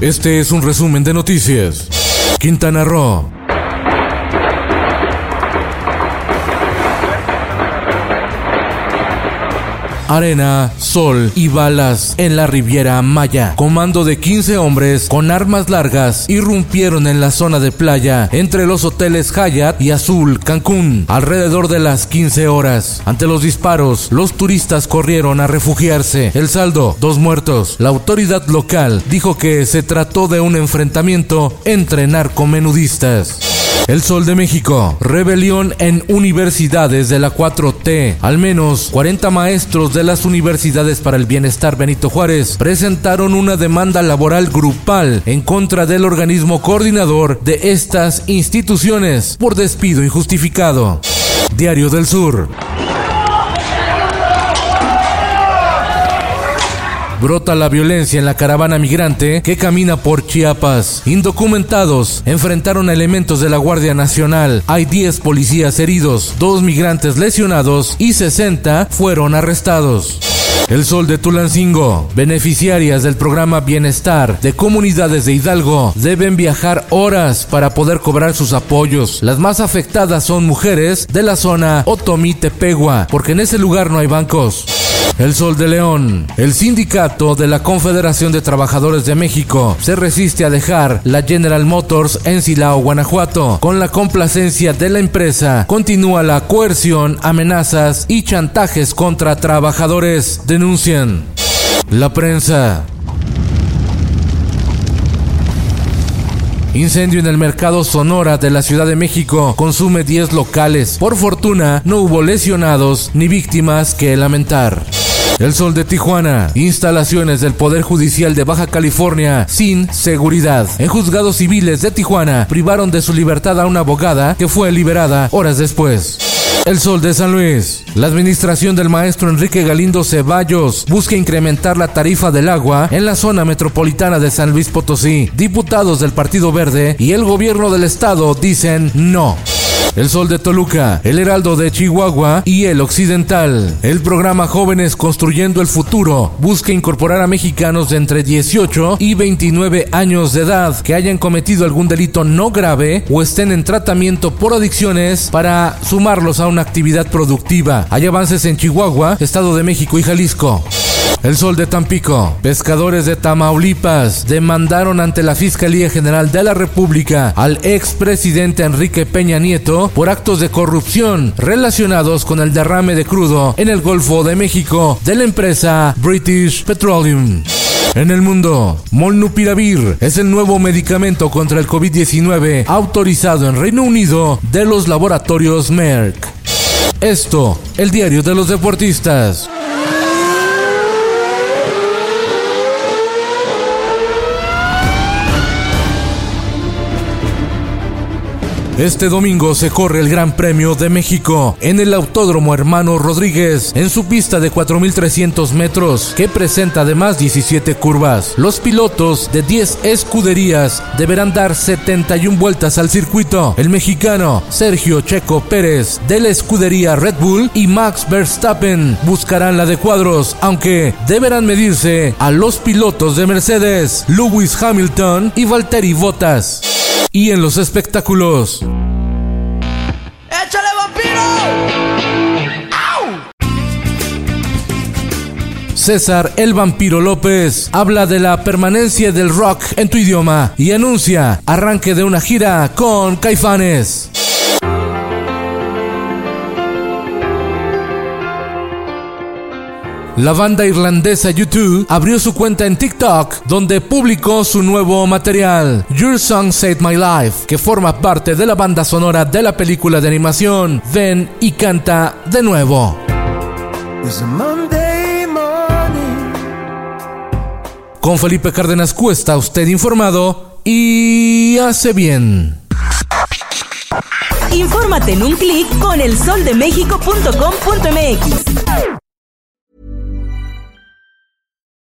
Este es un resumen de noticias. Quintana Roo. Arena, sol y balas en la Riviera Maya. Comando de 15 hombres con armas largas irrumpieron en la zona de playa entre los hoteles Hyatt y Azul Cancún alrededor de las 15 horas. Ante los disparos, los turistas corrieron a refugiarse. El saldo, dos muertos. La autoridad local dijo que se trató de un enfrentamiento entre narcomenudistas. El Sol de México. Rebelión en universidades de la 4T. Al menos 40 maestros de las universidades para el bienestar Benito Juárez presentaron una demanda laboral grupal en contra del organismo coordinador de estas instituciones por despido injustificado. Diario del Sur. Brota la violencia en la caravana migrante que camina por Chiapas. Indocumentados enfrentaron elementos de la Guardia Nacional. Hay 10 policías heridos, 2 migrantes lesionados y 60 fueron arrestados. El Sol de Tulancingo. Beneficiarias del programa Bienestar de comunidades de Hidalgo deben viajar horas para poder cobrar sus apoyos. Las más afectadas son mujeres de la zona Otomí-Tepegua, porque en ese lugar no hay bancos. El Sol de León. El sindicato de la Confederación de Trabajadores de México se resiste a dejar la General Motors en Silao, Guanajuato. Con la complacencia de la empresa, continúa la coerción, amenazas y chantajes contra trabajadores, denuncian. La prensa. Incendio en el mercado Sonora de la Ciudad de México consume 10 locales. Por fortuna, no hubo lesionados ni víctimas que lamentar. El Sol de Tijuana. Instalaciones del Poder Judicial de Baja California sin seguridad. En juzgados civiles de Tijuana privaron de su libertad a una abogada que fue liberada horas después. El Sol de San Luis. La administración del maestro Enrique Galindo Ceballos busca incrementar la tarifa del agua en la zona metropolitana de San Luis Potosí. Diputados del Partido Verde y el gobierno del estado dicen no. El Sol de Toluca, El Heraldo de Chihuahua y El Occidental. El programa Jóvenes Construyendo el Futuro busca incorporar a mexicanos de entre 18 y 29 años de edad que hayan cometido algún delito no grave o estén en tratamiento por adicciones para sumarlos a una actividad productiva. Hay avances en Chihuahua, Estado de México y Jalisco. El Sol de Tampico. Pescadores de Tamaulipas demandaron ante la Fiscalía General de la República al expresidente Enrique Peña Nieto por actos de corrupción relacionados con el derrame de crudo en el Golfo de México de la empresa British Petroleum. En el mundo, Molnupiravir es el nuevo medicamento contra el COVID-19 autorizado en Reino Unido de los laboratorios Merck. Esto, el diario de los deportistas. Este domingo se corre el Gran Premio de México en el Autódromo Hermano Rodríguez en su pista de 4.300 metros que presenta además 17 curvas. Los pilotos de 10 escuderías deberán dar 71 vueltas al circuito. El mexicano Sergio Checo Pérez de la escudería Red Bull y Max Verstappen buscarán la de cuadros, aunque deberán medirse a los pilotos de Mercedes, Lewis Hamilton y Valtteri Bottas y en los espectáculos. ¡Échale vampiro! César el Vampiro López habla de la permanencia del rock en tu idioma y anuncia arranque de una gira con Caifanes. La banda irlandesa U2 abrió su cuenta en TikTok donde publicó su nuevo material, Your Song Saved My Life, que forma parte de la banda sonora de la película de animación Ven y canta de nuevo. Con Felipe Cárdenas Cuesta, usted informado y hace bien. Infórmate en un clic con elsoldemexico.com.mx.